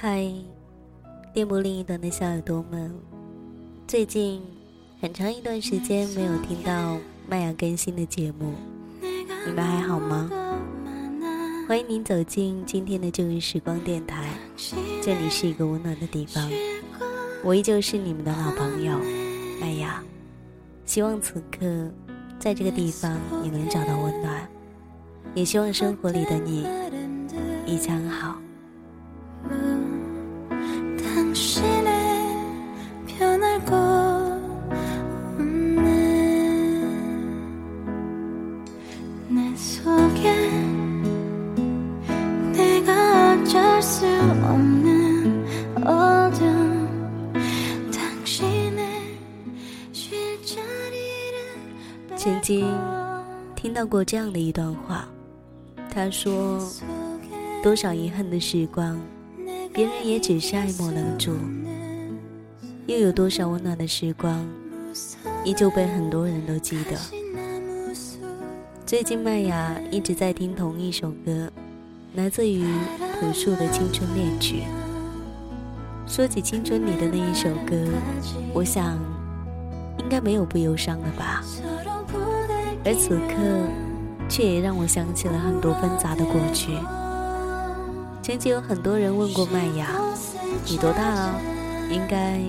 嗨，电波另一端的小耳朵们，最近很长一段时间没有听到麦雅更新的节目，你们还好吗？欢迎您走进今天的旧日时光电台，这里是一个温暖的地方，我依旧是你们的老朋友麦雅，希望此刻在这个地方你能找到温暖，也希望生活里的你一切安好。曾经听到过这样的一段话，他说：“多少遗憾的时光。”别人也只是爱莫能助，又有多少温暖的时光，依旧被很多人都记得。最近麦雅一直在听同一首歌，来自于朴树的《青春恋曲》。说起青春里的那一首歌，我想应该没有不忧伤的吧。而此刻，却也让我想起了很多纷杂的过去。曾经有很多人问过麦雅：“你多大了？应该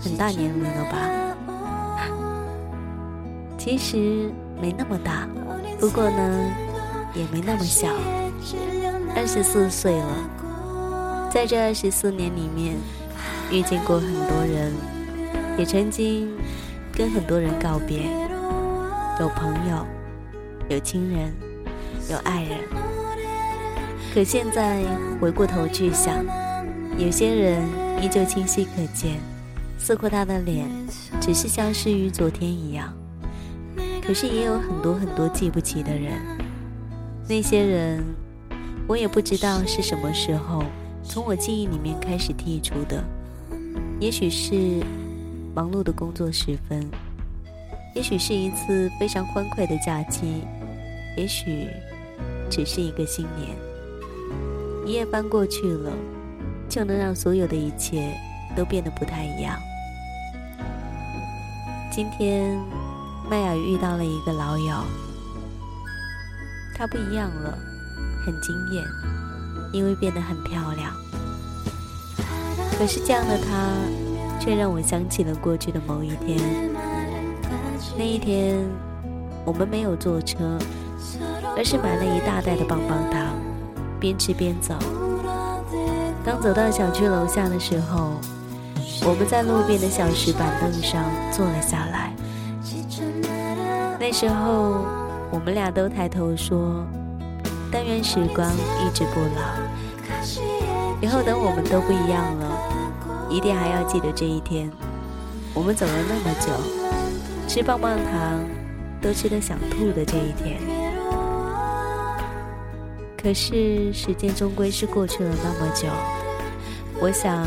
很大年龄了吧？”其实没那么大，不过呢，也没那么小，二十四岁了。在这二十四年里面，遇见过很多人，也曾经跟很多人告别，有朋友，有亲人，有爱人。可现在回过头去想，有些人依旧清晰可见，似乎他的脸只是消失于昨天一样。可是也有很多很多记不起的人，那些人，我也不知道是什么时候从我记忆里面开始剔除的。也许是忙碌的工作时分，也许是一次非常欢快的假期，也许只是一个新年。一夜翻过去了，就能让所有的一切都变得不太一样。今天，麦雅遇到了一个老友，他不一样了，很惊艳，因为变得很漂亮。可是这样的她，却让我想起了过去的某一天。那一天，我们没有坐车，而是买了一大袋的棒棒糖。边吃边走。当走到小区楼下的时候，我们在路边的小石板凳上坐了下来。那时候，我们俩都抬头说：“但愿时光一直不老。”以后等我们都不一样了，一定还要记得这一天。我们走了那么久，吃棒棒糖都吃得想吐的这一天。可是时间终归是过去了那么久，我想，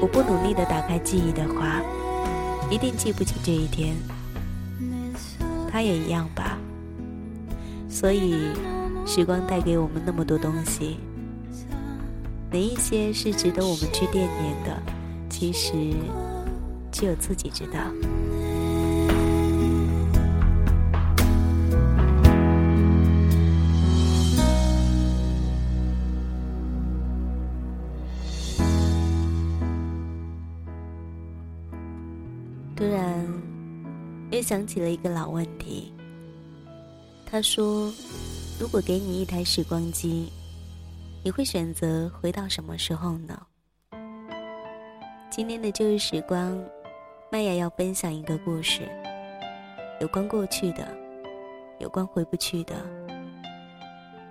我不努力的打开记忆的话，一定记不起这一天。他也一样吧。所以，时光带给我们那么多东西，哪一些是值得我们去惦念的？其实，只有自己知道。突然，又想起了一个老问题。他说：“如果给你一台时光机，你会选择回到什么时候呢？”今天的旧日时光，麦雅要分享一个故事，有关过去的，有关回不去的，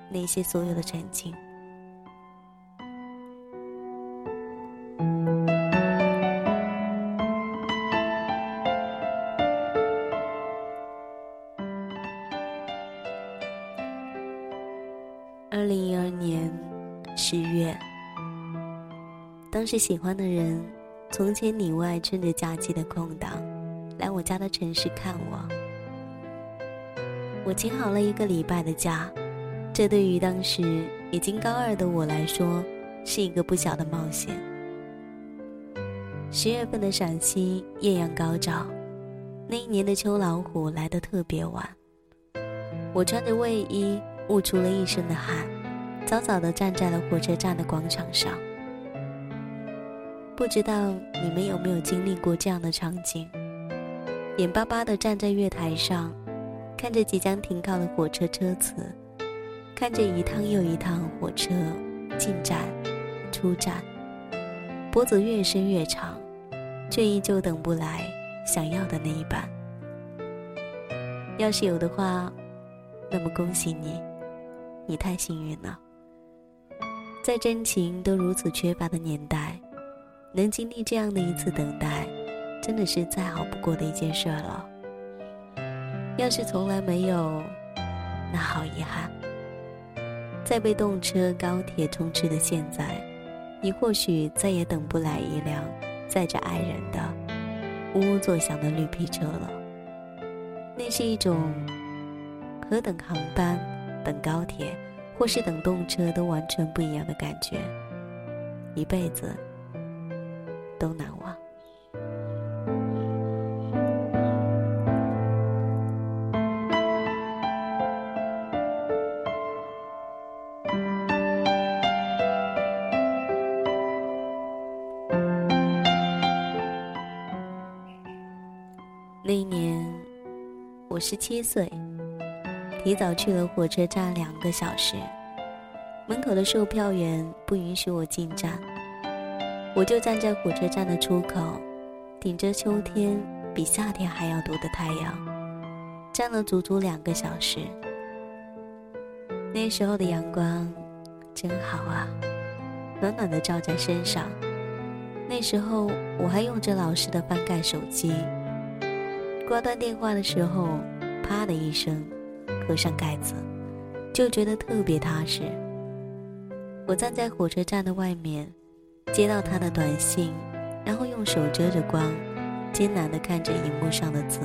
那些所有的曾经。喜欢的人从千里外趁着假期的空档来我家的城市看我。我请好了一个礼拜的假，这对于当时已经高二的我来说是一个不小的冒险。十月份的陕西艳阳高照，那一年的秋老虎来得特别晚。我穿着卫衣，捂出了一身的汗，早早的站在了火车站的广场上。不知道你们有没有经历过这样的场景：眼巴巴地站在月台上，看着即将停靠的火车车次，看着一趟又一趟火车进站、出站。脖子越伸越长，却依旧等不来想要的那一班。要是有的话，那么恭喜你，你太幸运了。在真情都如此缺乏的年代，能经历这样的一次等待，真的是再好不过的一件事了。要是从来没有，那好遗憾。在被动车、高铁充斥的现在。你或许再也等不来一辆载着爱人的呜呜作响的绿皮车了。那是一种和等航班、等高铁或是等动车都完全不一样的感觉，一辈子都难忘。那一年，我十七岁，提早去了火车站两个小时。门口的售票员不允许我进站，我就站在火车站的出口，顶着秋天比夏天还要毒的太阳，站了足足两个小时。那时候的阳光真好啊，暖暖的照在身上。那时候我还用着老式的翻盖手机。挂断电话的时候，啪的一声，合上盖子，就觉得特别踏实。我站在火车站的外面，接到他的短信，然后用手遮着光，艰难地看着荧幕上的字。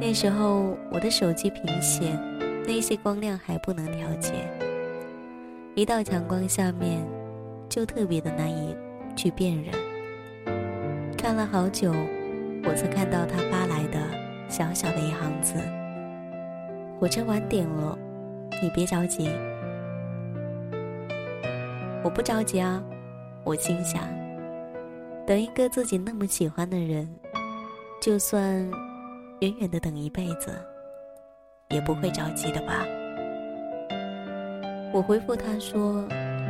那时候我的手机屏显，那些光亮还不能调节，一道强光下面，就特别的难以去辨认。看了好久。我才看到他发来的小小的一行字：“火车晚点了，你别着急。”我不着急啊，我心想，等一个自己那么喜欢的人，就算远远的等一辈子，也不会着急的吧。我回复他说：“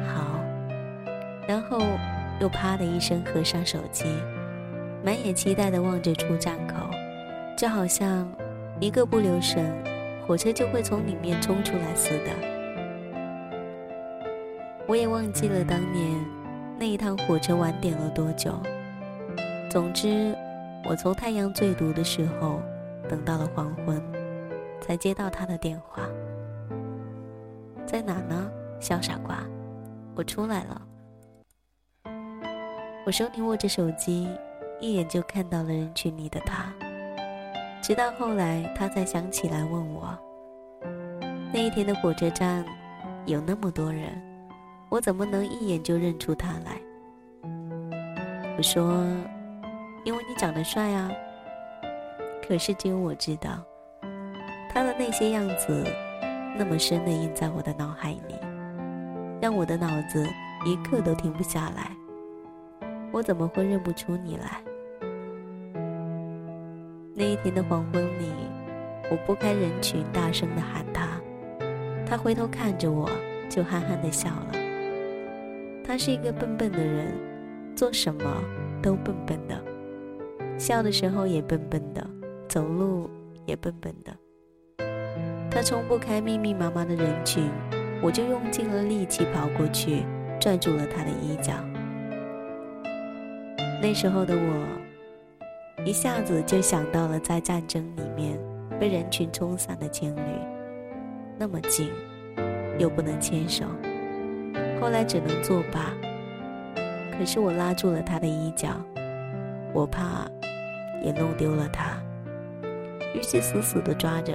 好。”然后又啪的一声合上手机。满眼期待的望着出站口，就好像一个不留神，火车就会从里面冲出来似的。我也忘记了当年那一趟火车晚点了多久。总之，我从太阳最毒的时候等到了黄昏，才接到他的电话。在哪呢，小傻瓜？我出来了。我手里握着手机。一眼就看到了人群里的他，直到后来他才想起来问我：那一天的火车站有那么多人，我怎么能一眼就认出他来？我说：因为你长得帅啊。可是只有我知道，他的那些样子那么深的印在我的脑海里，让我的脑子一刻都停不下来。我怎么会认不出你来？那一天的黄昏里，我拨开人群，大声的喊他。他回头看着我，就憨憨的笑了。他是一个笨笨的人，做什么都笨笨的，笑的时候也笨笨的，走路也笨笨的。他冲不开密密麻麻的人群，我就用尽了力气跑过去，拽住了他的衣角。那时候的我。一下子就想到了在战争里面被人群冲散的情侣，那么近，又不能牵手，后来只能作罢。可是我拉住了他的衣角，我怕也弄丢了他，于是死死的抓着，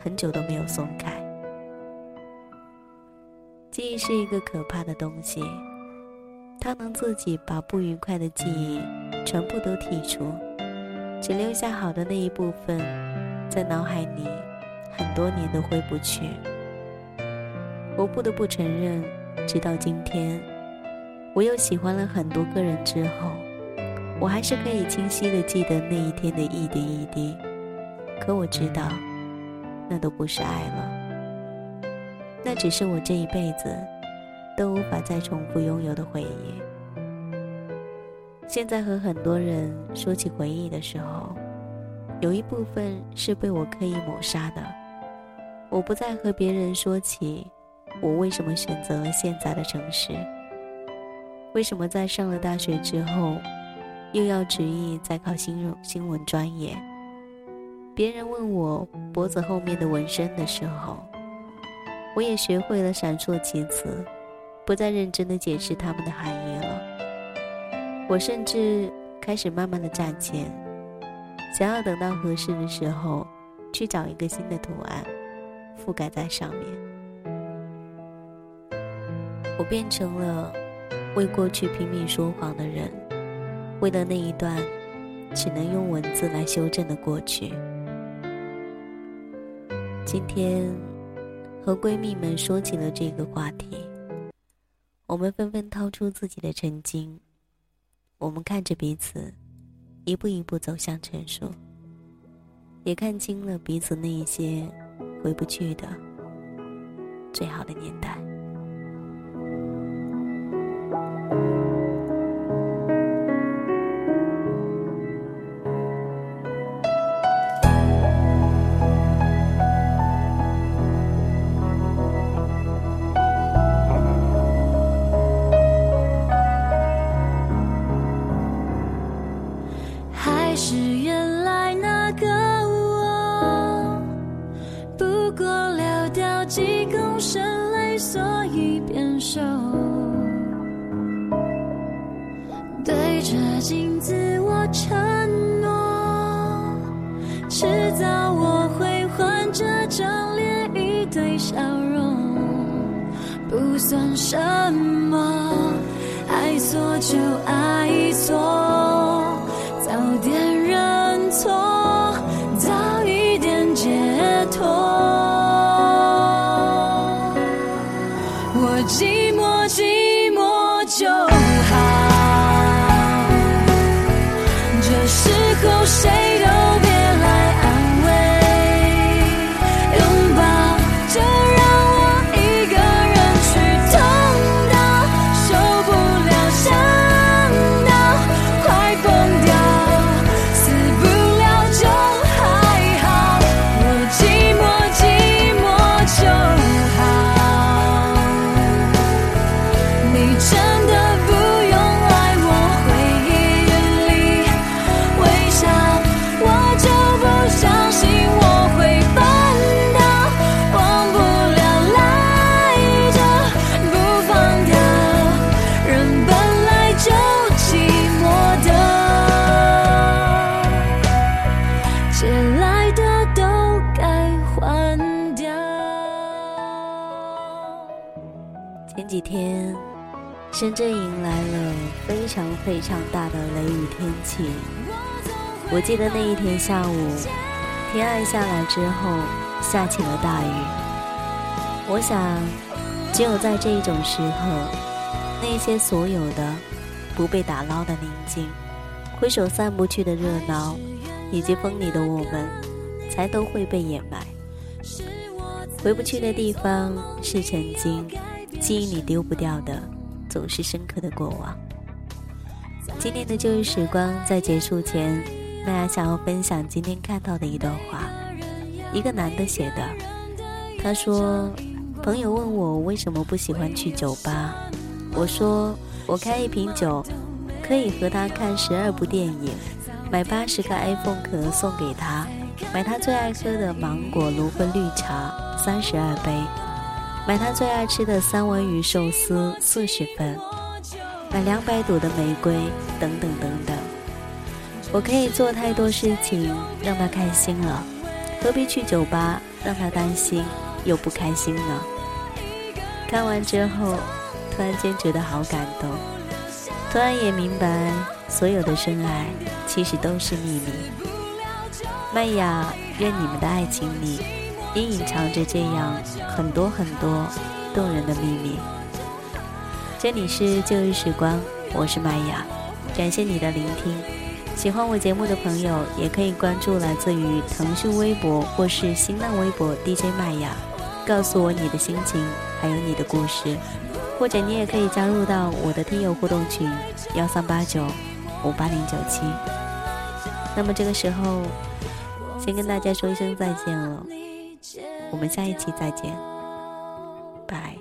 很久都没有松开。记忆是一个可怕的东西，它能自己把不愉快的记忆全部都剔除，只留下好的那一部分，在脑海里很多年都回不去。我不得不承认，直到今天，我又喜欢了很多个人之后，我还是可以清晰的记得那一天的一点一滴。可我知道，那都不是爱了。那只是我这一辈子都无法再重复拥有的回忆。现在和很多人说起回忆的时候，有一部分是被我刻意抹杀的。我不再和别人说起我为什么选择了现在的城市，为什么在上了大学之后又要执意再考新闻新闻专业。别人问我脖子后面的纹身的时候。我也学会了闪烁其词，不再认真的解释它们的含义了。我甚至开始慢慢的站前，想要等到合适的时候，去找一个新的图案，覆盖在上面。我变成了为过去拼命说谎的人，为了那一段只能用文字来修正的过去。今天。和闺蜜们说起了这个话题，我们纷纷掏出自己的曾经，我们看着彼此，一步一步走向成熟，也看清了彼此那一些回不去的最好的年代。算什么？爱错就爱错，天深圳迎来了非常非常大的雷雨天气。我记得那一天下午，天暗下来之后，下起了大雨。我想，只有在这一种时候，那些所有的不被打捞的宁静，挥手散不去的热闹，以及风里的我们，才都会被掩埋。回不去的地方是曾经记忆里丢不掉的。总是深刻的过往。今天的旧日时光在结束前，麦芽想要分享今天看到的一段话，一个男的写的。他说：“朋友问我为什么不喜欢去酒吧，我说我开一瓶酒，可以和他看十二部电影，买八十个 iPhone 壳送给他，买他最爱喝的芒果芦荟绿茶三十二杯。”买他最爱吃的三文鱼寿司四十份，买两百朵的玫瑰，等等等等。我可以做太多事情让他开心了，何必去酒吧让他担心又不开心呢？看完之后，突然间觉得好感动，突然也明白，所有的深爱其实都是秘密。麦雅，愿你们的爱情里，也隐藏着这样很多很多动人的秘密。这里是旧日时光，我是麦雅，感谢你的聆听。喜欢我节目的朋友，也可以关注来自于腾讯微博或是新浪微博 DJ 麦雅，告诉我你的心情，还有你的故事，或者你也可以加入到我的听友互动群幺三八九五八零九七。那么这个时候，先跟大家说一声再见了，我们下一期再见，拜。